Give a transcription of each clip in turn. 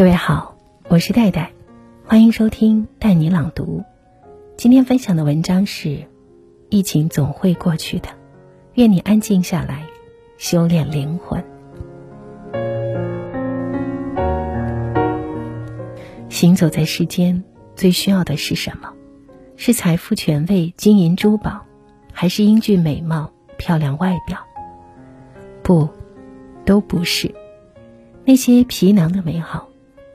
各位好，我是戴戴，欢迎收听带你朗读。今天分享的文章是：疫情总会过去的，愿你安静下来，修炼灵魂。行走在世间，最需要的是什么？是财富、权位、金银珠宝，还是英俊美貌、漂亮外表？不，都不是。那些皮囊的美好。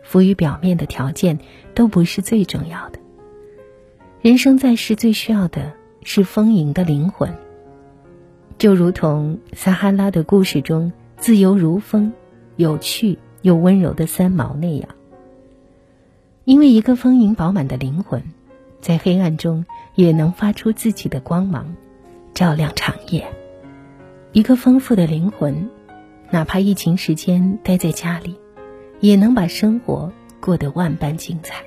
浮于表面的条件都不是最重要的。人生在世最需要的是丰盈的灵魂。就如同撒哈拉的故事中自由如风、有趣又温柔的三毛那样。因为一个丰盈饱满的灵魂，在黑暗中也能发出自己的光芒，照亮长夜。一个丰富的灵魂，哪怕疫情时间待在家里。也能把生活过得万般精彩。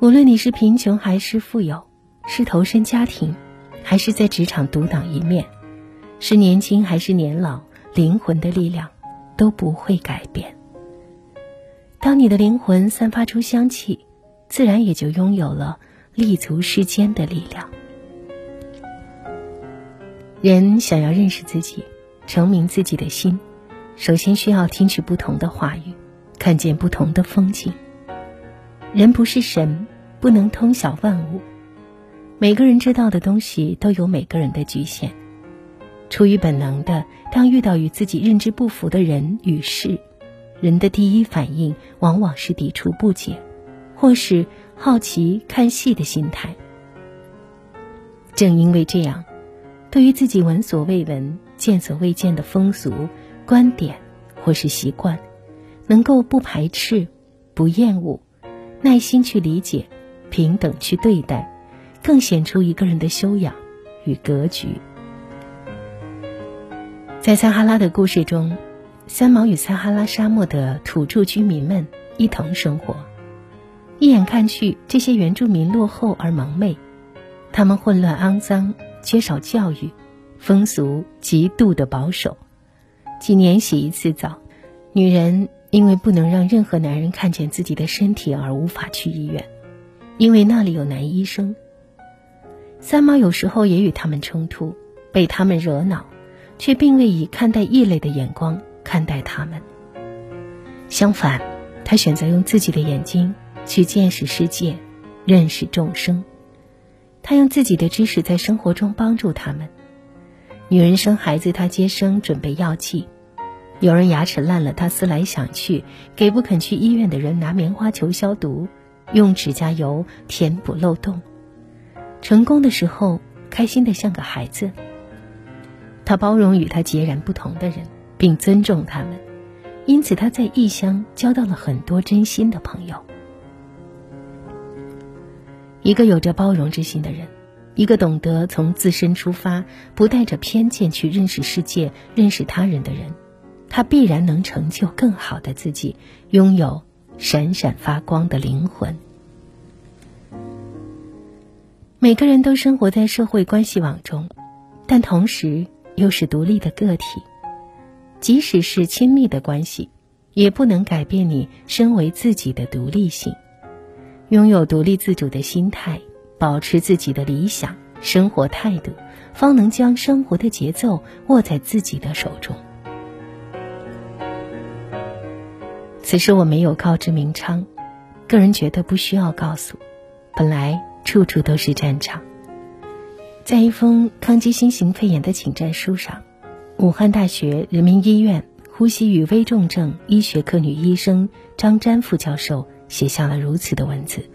无论你是贫穷还是富有，是投身家庭，还是在职场独当一面，是年轻还是年老，灵魂的力量都不会改变。当你的灵魂散发出香气，自然也就拥有了立足世间的力量。人想要认识自己，成明自己的心。首先需要听取不同的话语，看见不同的风景。人不是神，不能通晓万物。每个人知道的东西都有每个人的局限。出于本能的，当遇到与自己认知不符的人与事，人的第一反应往往是抵触不解，或是好奇看戏的心态。正因为这样，对于自己闻所未闻、见所未见的风俗。观点或是习惯，能够不排斥、不厌恶，耐心去理解，平等去对待，更显出一个人的修养与格局。在撒哈拉的故事中，三毛与撒哈拉沙漠的土著居民们一同生活。一眼看去，这些原住民落后而蒙昧，他们混乱肮脏，缺少教育，风俗极度的保守。几年洗一次澡，女人因为不能让任何男人看见自己的身体而无法去医院，因为那里有男医生。三毛有时候也与他们冲突，被他们惹恼，却并未以看待异类的眼光看待他们。相反，他选择用自己的眼睛去见识世界，认识众生。他用自己的知识在生活中帮助他们。女人生孩子，她接生准备药剂；有人牙齿烂了，她思来想去，给不肯去医院的人拿棉花球消毒，用指甲油填补漏洞。成功的时候，开心的像个孩子。他包容与他截然不同的人，并尊重他们，因此他在异乡交到了很多真心的朋友。一个有着包容之心的人。一个懂得从自身出发，不带着偏见去认识世界、认识他人的人，他必然能成就更好的自己，拥有闪闪发光的灵魂。每个人都生活在社会关系网中，但同时又是独立的个体。即使是亲密的关系，也不能改变你身为自己的独立性。拥有独立自主的心态。保持自己的理想生活态度，方能将生活的节奏握在自己的手中。此时我没有告知明昌，个人觉得不需要告诉。本来处处都是战场。在一封抗击新型肺炎的请战书上，武汉大学人民医院呼吸与危重症医学科女医生张瞻副教授写下了如此的文字。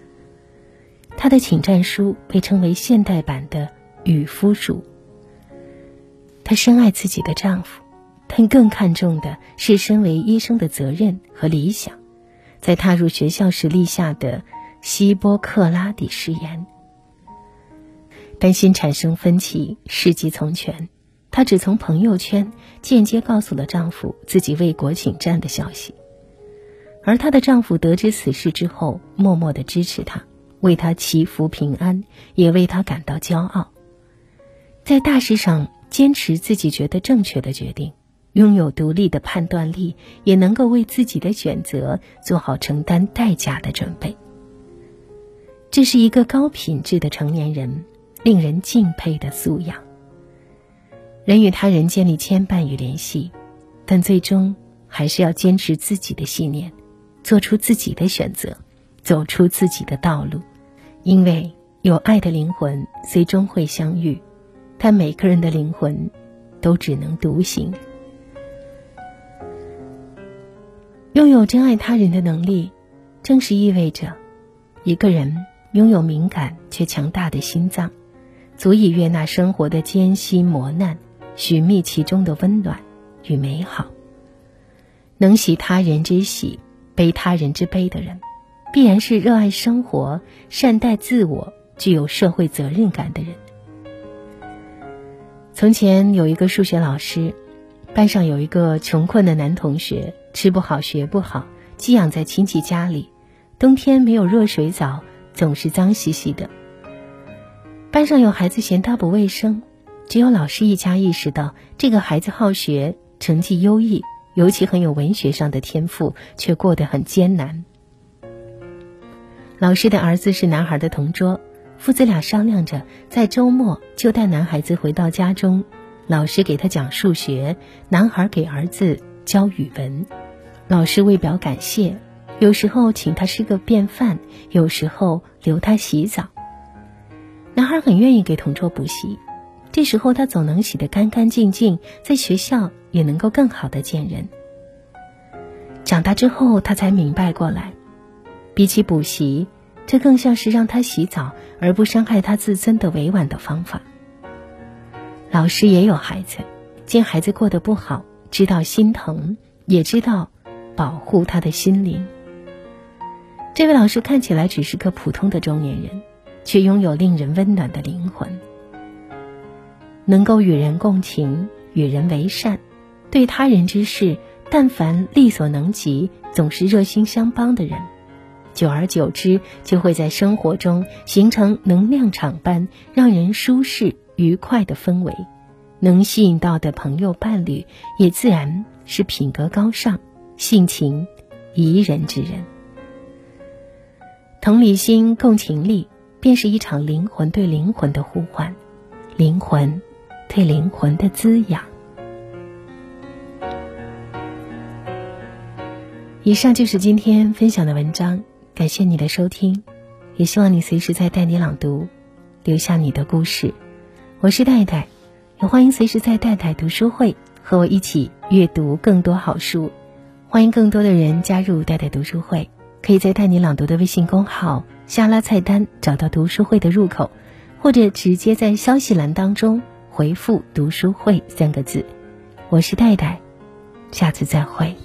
她的请战书被称为现代版的与夫书。她深爱自己的丈夫，但更看重的是身为医生的责任和理想，在踏入学校时立下的希波克拉底誓言。担心产生分歧，事急从权，她只从朋友圈间接告诉了丈夫自己为国请战的消息，而她的丈夫得知此事之后，默默的支持她。为他祈福平安，也为他感到骄傲。在大事上坚持自己觉得正确的决定，拥有独立的判断力，也能够为自己的选择做好承担代价的准备。这是一个高品质的成年人，令人敬佩的素养。人与他人建立牵绊与联系，但最终还是要坚持自己的信念，做出自己的选择，走出自己的道路。因为有爱的灵魂最终会相遇，但每个人的灵魂都只能独行。拥有真爱他人的能力，正是意味着一个人拥有敏感却强大的心脏，足以悦纳生活的艰辛磨难，寻觅其中的温暖与美好。能喜他人之喜，悲他人之悲的人，必然是热爱生活、善待自我、具有社会责任感的人。从前有一个数学老师，班上有一个穷困的男同学。吃不好，学不好，寄养在亲戚家里，冬天没有热水澡，总是脏兮兮的。班上有孩子嫌他不卫生，只有老师一家意识到这个孩子好学，成绩优异，尤其很有文学上的天赋，却过得很艰难。老师的儿子是男孩的同桌，父子俩商量着，在周末就带男孩子回到家中，老师给他讲数学，男孩给儿子教语文。老师为表感谢，有时候请他吃个便饭，有时候留他洗澡。男孩很愿意给同桌补习，这时候他总能洗得干干净净，在学校也能够更好的见人。长大之后，他才明白过来，比起补习，这更像是让他洗澡而不伤害他自尊的委婉的方法。老师也有孩子，见孩子过得不好，知道心疼，也知道。保护他的心灵。这位老师看起来只是个普通的中年人，却拥有令人温暖的灵魂。能够与人共情，与人为善，对他人之事，但凡力所能及，总是热心相帮的人，久而久之，就会在生活中形成能量场般让人舒适愉快的氛围。能吸引到的朋友伴侣，也自然是品格高尚。性情宜人之人，同理心、共情力，便是一场灵魂对灵魂的呼唤，灵魂对灵魂的滋养。以上就是今天分享的文章，感谢你的收听，也希望你随时在带你朗读，留下你的故事。我是戴戴，也欢迎随时在戴戴读书会和我一起阅读更多好书。欢迎更多的人加入戴戴读书会，可以在“带你朗读”的微信公号下拉菜单找到读书会的入口，或者直接在消息栏当中回复“读书会”三个字。我是戴戴，下次再会。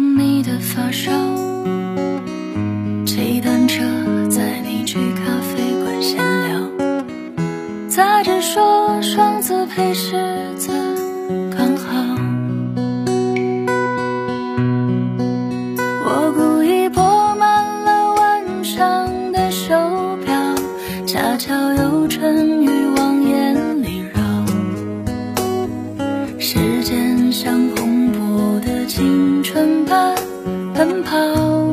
你的发梢，骑单车载你去咖啡馆闲聊。杂志说双子配狮子刚好。我故意拨慢了腕上的手表，恰巧有春雨往眼里绕。时间像。青春般奔跑，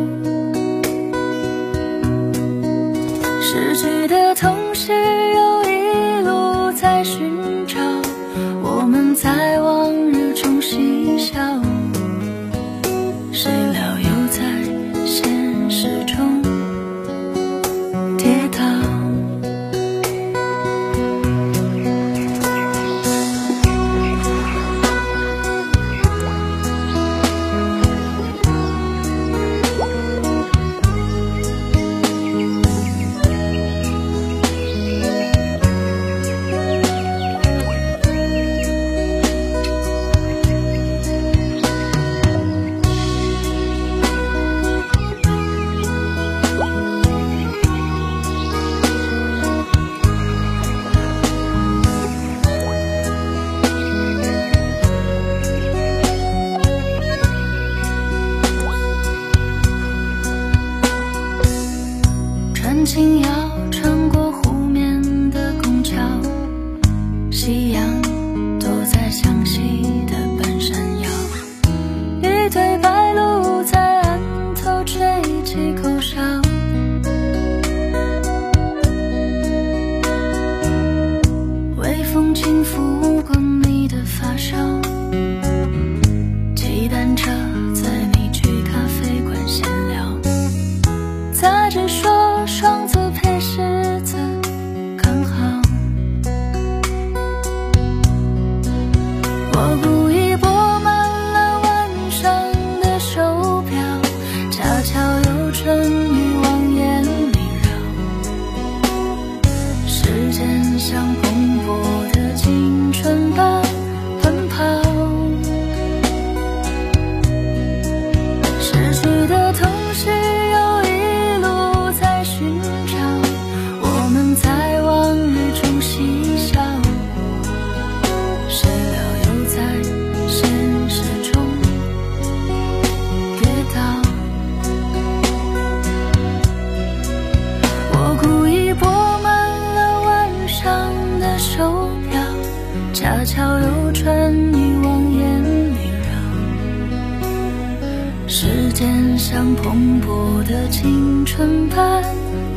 间像蓬勃的青春般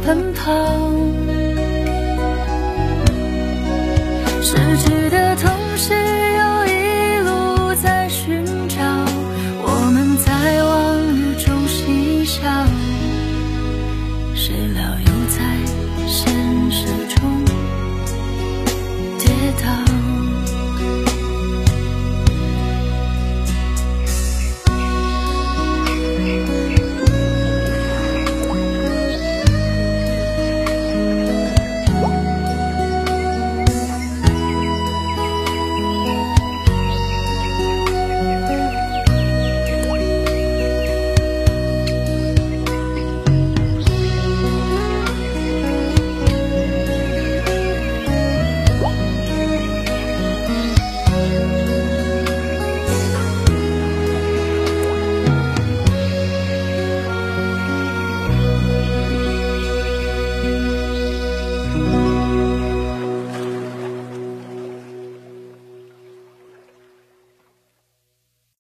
奔跑，失去的同时又。